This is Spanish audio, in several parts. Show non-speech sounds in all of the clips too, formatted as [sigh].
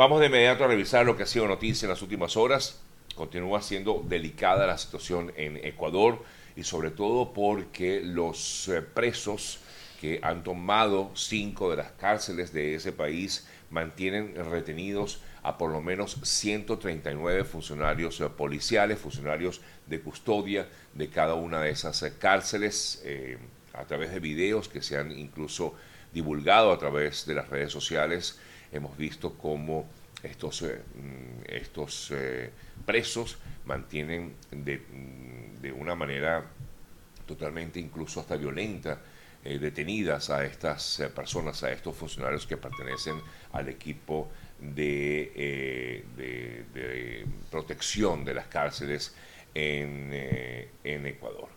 Vamos de inmediato a revisar lo que ha sido noticia en las últimas horas. Continúa siendo delicada la situación en Ecuador y sobre todo porque los eh, presos que han tomado cinco de las cárceles de ese país mantienen retenidos a por lo menos 139 funcionarios eh, policiales, funcionarios de custodia de cada una de esas eh, cárceles, a través de videos que se han incluso divulgado a través de las redes sociales. Hemos visto cómo estos, mm, estos presos mantienen de, mm, de, una manera totalmente incluso hasta violenta detenidas a estas personas, a estos funcionarios que pertenecen al equipo eh, de, protección de las cárceles en, eh, en Ecuador.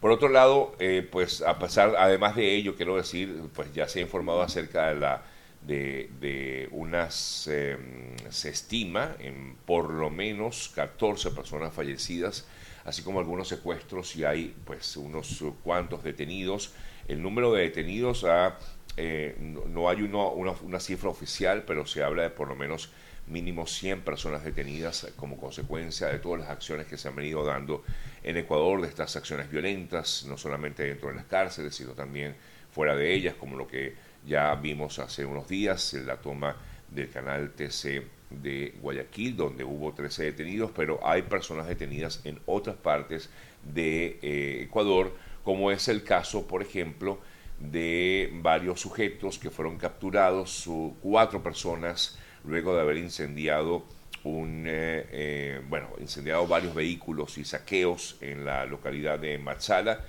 Por otro lado, eh, pues a pesar, además de ello, quiero decir, pues ya se ha informado acerca de la de, unas, em, se estima en por lo menos 14 personas fallecidas, así como algunos secuestros y hay pues unos cuantos detenidos. El número de detenidos ha eh, no, hay una, cifra oficial, pero se habla de por lo menos mínimo 100 personas detenidas como consecuencia de todas las acciones que se han venido dando en Ecuador, de estas acciones violentas, no solamente dentro de las cárceles, sino también fuera de ellas, como lo que ya vimos hace unos días, la toma del canal TC de Guayaquil, donde hubo 13 detenidos, pero hay personas detenidas en otras partes de eh, Ecuador, como es el caso, por ejemplo, de varios sujetos que fueron capturados, cuatro personas, luego de haber incendiado un, eh, eh, bueno, incendiado varios vehículos y saqueos en la localidad de Machala.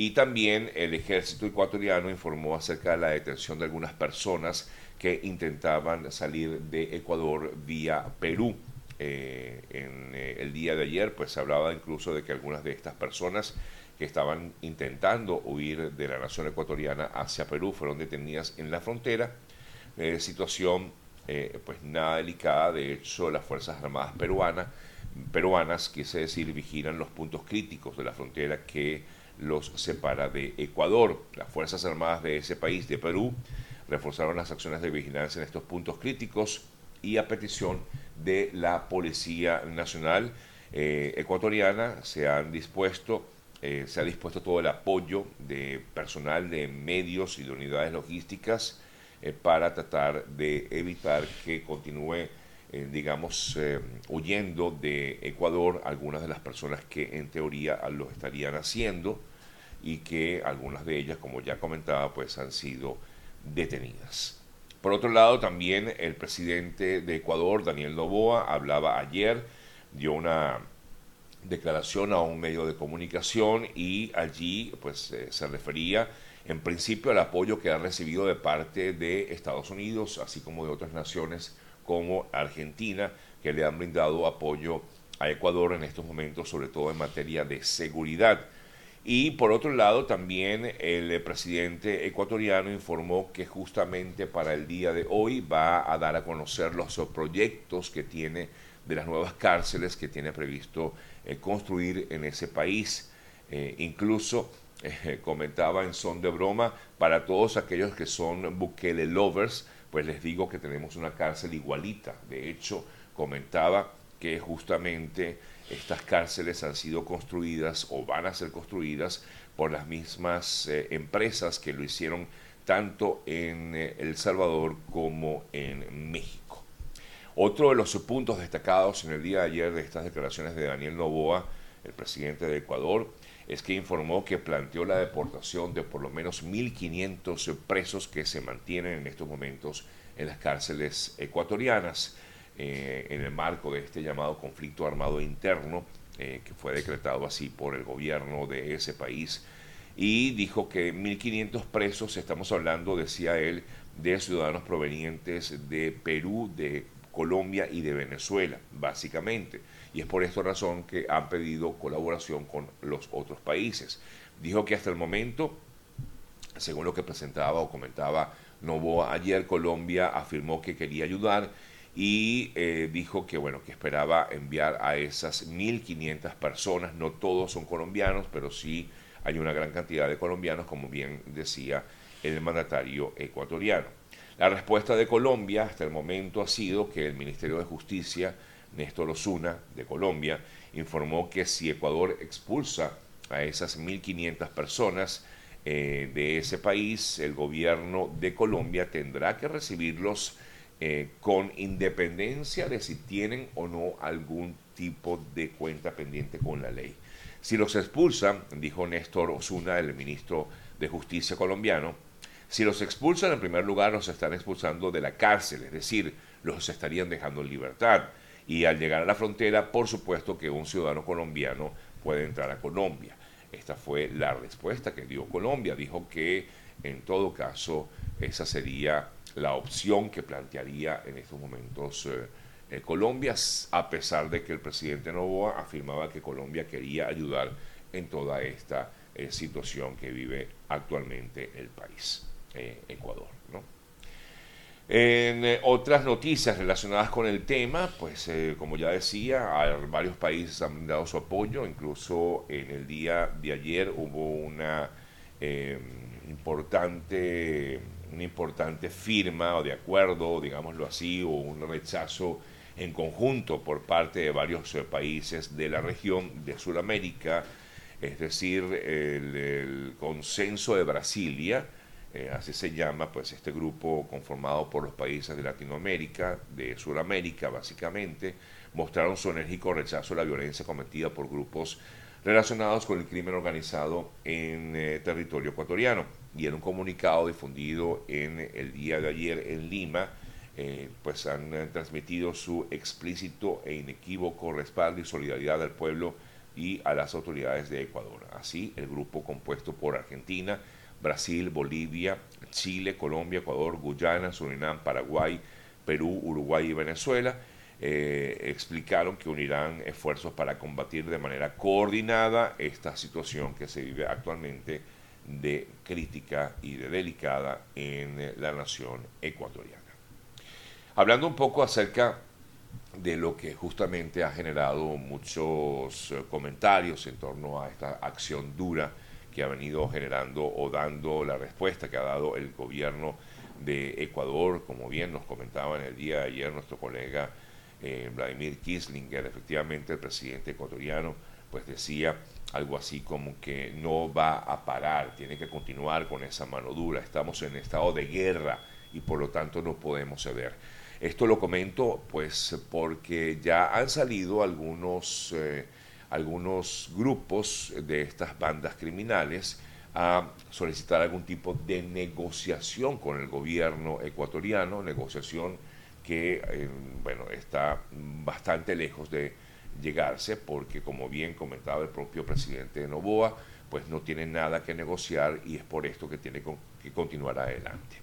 Y también el ejército ecuatoriano informó acerca de la detención de algunas personas que intentaban salir de Ecuador vía Perú. Eh, en el día de ayer, pues se hablaba incluso de que algunas de estas personas que estaban intentando huir de la nación ecuatoriana hacia Perú fueron detenidas en la frontera. Eh, situación eh, pues nada delicada, de hecho las Fuerzas Armadas peruanas, peruanas, quise decir, vigilan los puntos críticos de la frontera que los separa de Ecuador. Las Fuerzas Armadas de ese país, de Perú, reforzaron las acciones de vigilancia en estos puntos críticos y a petición de la Policía Nacional eh, ecuatoriana se han dispuesto eh, se ha dispuesto todo el apoyo de personal, de medios y de unidades logísticas eh, para tratar de evitar que continúe, digamos, huyendo de Ecuador algunas de las personas que en teoría lo estarían haciendo y que algunas de ellas, como ya comentaba, pues han sido detenidas. Por otro lado, también el presidente de Ecuador, Daniel Novoa, hablaba ayer, dio una declaración a un medio de comunicación y allí pues eh, se refería en principio al apoyo que ha recibido de parte de Estados Unidos, así como de otras naciones como Argentina, que le han brindado apoyo a Ecuador en estos momentos, sobre todo en materia de seguridad. Y por otro lado, también el presidente ecuatoriano informó que justamente para el día de hoy va a dar a conocer los proyectos que tiene de las nuevas cárceles que tiene previsto eh, construir en ese país. Eh, incluso eh, [laughs] comentaba en son de broma, para todos aquellos que son Bukele lovers, pues les digo que tenemos una cárcel igualita. De hecho, comentaba que justamente estas cárceles han sido construidas o van a ser construidas por las mismas empresas que lo hicieron tanto en El Salvador como en México. Otro de los puntos destacados en el día de ayer de estas declaraciones de Daniel Novoa, el presidente de Ecuador, es que informó que planteó la deportación de por lo menos 1.500 presos que se mantienen en estos momentos en las cárceles ecuatorianas eh, en el marco de este llamado conflicto armado interno eh, que fue decretado así por el gobierno de ese país y dijo que 1.500 presos, estamos hablando, decía él, de ciudadanos provenientes de Perú, de Colombia y de Venezuela, básicamente. Y es por esta razón que han pedido colaboración con los otros países. Dijo que hasta el momento, según lo que presentaba o comentaba Novoa ayer, Colombia afirmó que quería ayudar y eh, dijo que bueno que esperaba enviar a esas 1.500 personas. No todos son colombianos, pero sí hay una gran cantidad de colombianos, como bien decía el mandatario ecuatoriano. La respuesta de Colombia hasta el momento ha sido que el Ministerio de Justicia, Néstor Osuna, de Colombia, informó que si Ecuador expulsa a esas 1.500 personas eh, de ese país, el gobierno de Colombia tendrá que recibirlos eh, con independencia de si tienen o no algún tipo de cuenta pendiente con la ley. Si los expulsan, dijo Néstor Osuna, el ministro de Justicia colombiano, si los expulsan, en primer lugar, los están expulsando de la cárcel, es decir, los estarían dejando en libertad. Y al llegar a la frontera, por supuesto que un ciudadano colombiano puede entrar a Colombia. Esta fue la respuesta que dio Colombia. Dijo que en todo caso esa sería la opción que plantearía en estos momentos eh, eh, Colombia, a pesar de que el presidente Novoa afirmaba que Colombia quería ayudar en toda esta eh, situación que vive actualmente el país, Ecuador. En otras noticias relacionadas con el tema, pues como ya decía, varios países han dado su apoyo, incluso en el día de ayer hubo una importante una importante firma o de acuerdo, digámoslo así, o un rechazo en conjunto por parte de varios eh, países de la región de Sudamérica, es decir, el, consenso de Brasilia, eh, así se llama, pues este grupo conformado por los países de Latinoamérica, de Sudamérica básicamente, mostraron su enérgico rechazo a la violencia cometida por grupos relacionados con el crimen organizado en eh, territorio ecuatoriano. Y en un comunicado difundido en el día de ayer en Lima, eh, pues han eh, transmitido su explícito e inequívoco respaldo y solidaridad al pueblo y a las autoridades de Ecuador. Así, el grupo compuesto por Argentina, Brasil, Bolivia, Chile, Colombia, Ecuador, Guyana, Surinam, Paraguay, Perú, Uruguay y Venezuela eh, explicaron que unirán esfuerzos para combatir de manera coordinada esta situación que se vive actualmente de crítica y de delicada en la nación ecuatoriana. Hablando un poco acerca de lo que justamente ha generado muchos eh, comentarios en torno a esta acción dura que ha venido generando o dando la respuesta que ha dado el gobierno de Ecuador, como bien nos comentaba en el día de ayer nuestro colega eh, Vladimir Kislinger, efectivamente el presidente ecuatoriano, pues decía algo así como que no va a parar, tiene que continuar con esa mano dura, estamos en estado de guerra y por lo tanto no podemos ceder. Esto lo comento pues porque ya han salido algunos, eh, algunos grupos de estas bandas criminales a solicitar algún tipo de negociación con el gobierno ecuatoriano, negociación que eh, bueno, está bastante lejos de llegarse porque como bien comentaba el propio presidente de Novoa, pues no tiene nada que negociar y es por esto que tiene que continuar adelante.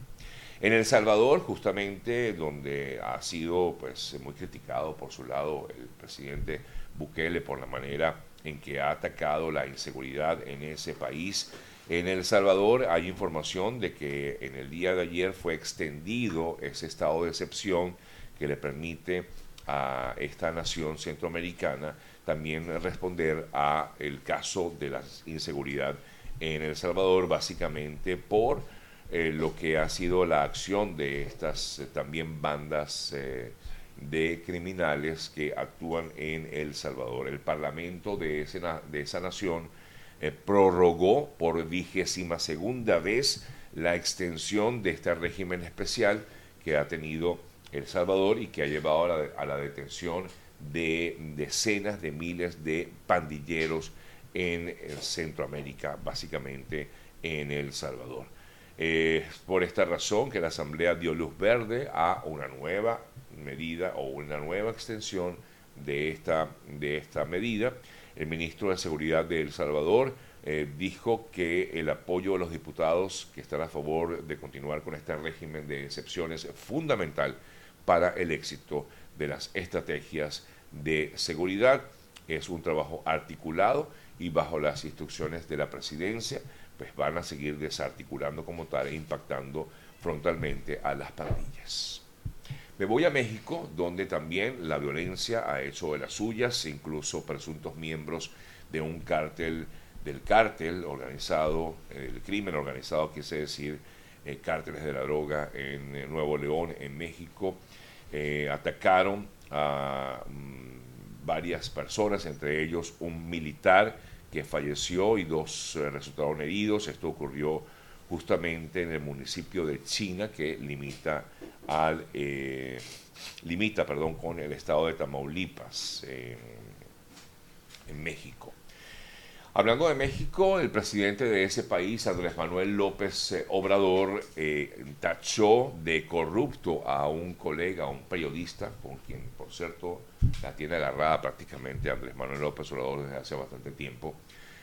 En El Salvador, justamente donde ha sido pues muy criticado por su lado el presidente Bukele por la manera en que ha atacado la inseguridad en ese país, en El Salvador hay información de que en el día de ayer fue extendido ese estado de excepción que le permite a esta nación centroamericana también responder a el caso de la inseguridad en El Salvador, básicamente por eh, lo que ha sido la acción de estas eh, también bandas eh, de criminales que actúan en El Salvador. El Parlamento de, de esa nación prorrogó por vigésima segunda vez la extensión de este régimen especial que ha tenido El Salvador y que ha llevado a la, detención de decenas de miles de pandilleros en Centroamérica, básicamente en El Salvador. Es por esta razón que la Asamblea dio luz verde a una nueva medida o una nueva extensión de esta, de esta medida el ministro de Seguridad de El Salvador eh, dijo que el apoyo de los diputados que están a favor de continuar con este régimen de excepciones es fundamental para el éxito de las estrategias de seguridad. Es un trabajo articulado y bajo las instrucciones de la presidencia, pues van a seguir desarticulando como tal e impactando frontalmente a las pandillas. Me voy a México, donde también la violencia ha hecho de las suyas, incluso presuntos miembros de un cártel, del cártel organizado, el crimen organizado, quise decir, eh, cárteles de la droga en eh, Nuevo León, en México. atacaron a mm, varias personas, entre ellos un militar que falleció y dos resultaron heridos. Esto ocurrió justamente en el municipio de China que limita al limita perdón con el estado de Tamaulipas en México. Hablando de México, el presidente de ese país, Andrés Manuel López eh, Obrador, eh, tachó de corrupto a un colega, a un periodista, con quien, por cierto, la tiene agarrada prácticamente Andrés Manuel López Obrador desde hace bastante tiempo,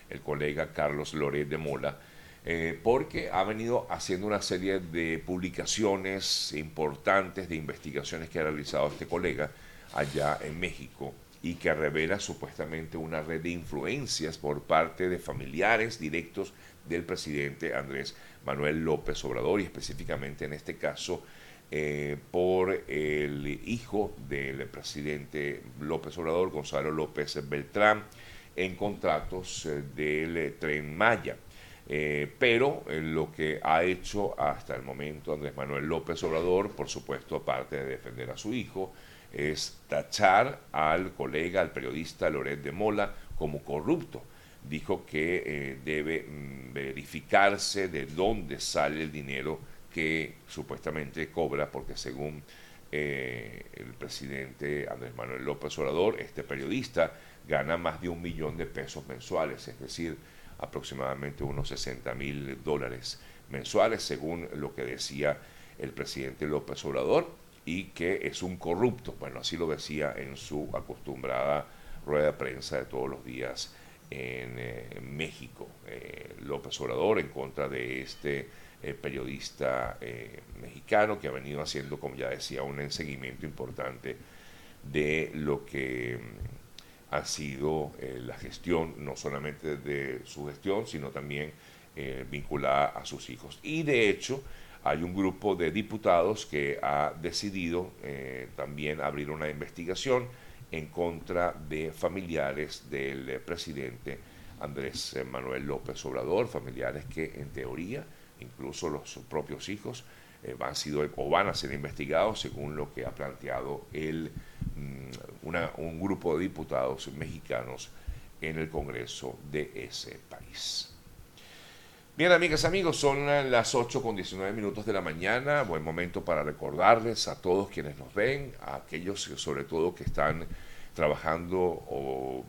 el colega Carlos Loret de Mola, eh, porque ha venido haciendo una serie de publicaciones importantes, de investigaciones que ha realizado este colega allá en México y que revela supuestamente una red de influencias por parte de familiares directos del presidente Andrés Manuel López Obrador y específicamente en este caso eh, por el hijo del presidente López Obrador, Gonzalo López Beltrán, en contratos eh, del tren Maya. Eh, pero lo que ha hecho hasta el momento Andrés Manuel López Obrador, por supuesto, aparte de defender a su hijo, es tachar al colega, al periodista Loret de Mola como corrupto. Dijo que eh, debe mm, verificarse de dónde sale el dinero que supuestamente cobra, porque según eh, el presidente Andrés Manuel López Obrador, este periodista gana más de un millón de pesos mensuales, es decir, aproximadamente unos 60 mil dólares mensuales, según lo que decía el presidente López Obrador y que es un corrupto. Bueno, así lo decía en su acostumbrada rueda de prensa de todos los días en, eh, México. Eh, López Obrador en contra de este eh, periodista mexicano que ha venido haciendo, como ya decía, un seguimiento importante de lo que mm, ha sido la gestión, no solamente de su gestión, sino también vinculada a sus hijos. Y de hecho, hay un grupo de diputados que ha decidido eh, también abrir una investigación en contra de familiares del presidente Andrés Manuel López Obrador, familiares que en teoría, incluso los propios hijos, eh, van, o van a ser investigados según lo que ha planteado el, mm, un grupo de diputados mexicanos en el Congreso de ese país. Bien, amigas, amigos, son las 8 con 19 minutos de la mañana. Buen momento para recordarles a todos quienes nos ven, a aquellos sobre todo que están trabajando o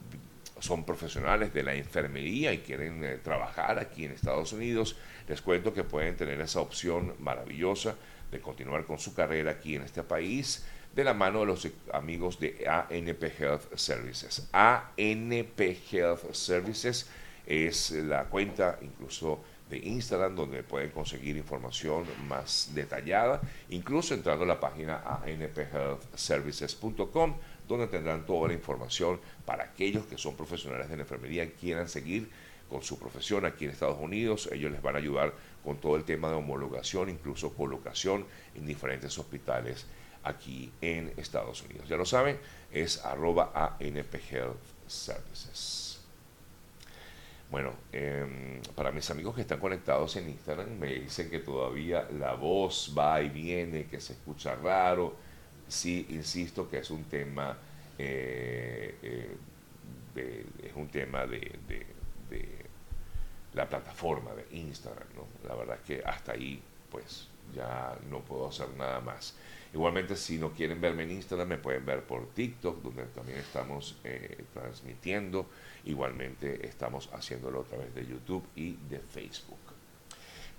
son profesionales de la enfermería y quieren eh, trabajar aquí en Estados Unidos. Les cuento que pueden tener esa opción maravillosa de continuar con su carrera aquí en este país de la mano de los amigos de ANP Health Services. ANP Health Services es la cuenta incluso de Instagram donde pueden conseguir información más detallada, incluso entrando a la página anphealthservices.com donde tendrán toda la información para aquellos que son profesionales de la enfermería y quieran seguir con su profesión aquí en Estados Unidos. Ellos les van a ayudar con todo el tema de homologación, incluso colocación en diferentes hospitales aquí en Estados Unidos. Ya lo saben, es arroba Services. Bueno, em, para mis amigos que están conectados en Instagram, me dicen que todavía la voz va y viene, que se escucha raro. Sí, insisto que es un tema, eh, eh, es un tema de, la plataforma de Instagram, ¿no? La verdad es que hasta ahí, pues, ya no puedo hacer nada más. Igualmente, si no quieren verme en Instagram, me pueden ver por TikTok, donde también estamos eh, transmitiendo. Igualmente, estamos haciéndolo a través de YouTube y de Facebook.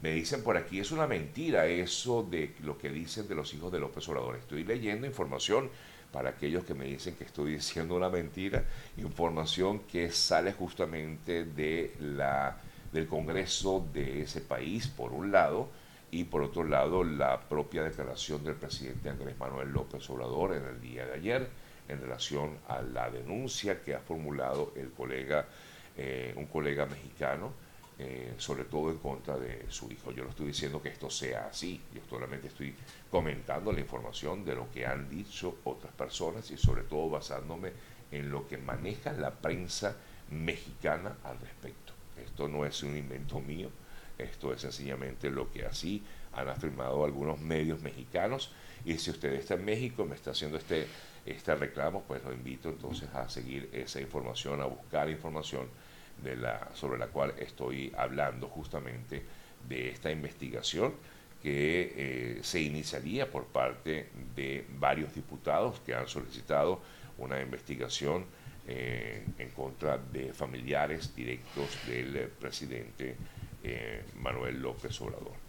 Me dicen por aquí, es una mentira eso de lo que dicen de los hijos de López Obrador. Estoy leyendo información para aquellos que me dicen que estoy [laughs] diciendo una mentira, información que sale justamente de la, del Congreso de ese país, por un lado, y por otro lado la propia declaración del presidente Andrés Manuel López Obrador en el día de ayer en relación a la denuncia que ha formulado el colega, eh, un colega mexicano, eh, sobre todo en contra de su hijo. Yo no estoy diciendo que esto sea así, yo solamente estoy comentando la información de lo que han dicho otras personas y sobre todo basándome en lo que maneja la prensa mexicana al respecto. Esto no es un invento mío, esto es sencillamente lo que así han afirmado algunos medios mexicanos. Y si usted está en México me está haciendo este, este reclamo, pues lo invito entonces a seguir esa información, a buscar información de la, sobre la cual estoy hablando justamente de esta investigación que eh, se iniciaría por parte de varios diputados que han solicitado una investigación eh, en contra de familiares directos del presidente eh, Manuel López Obrador.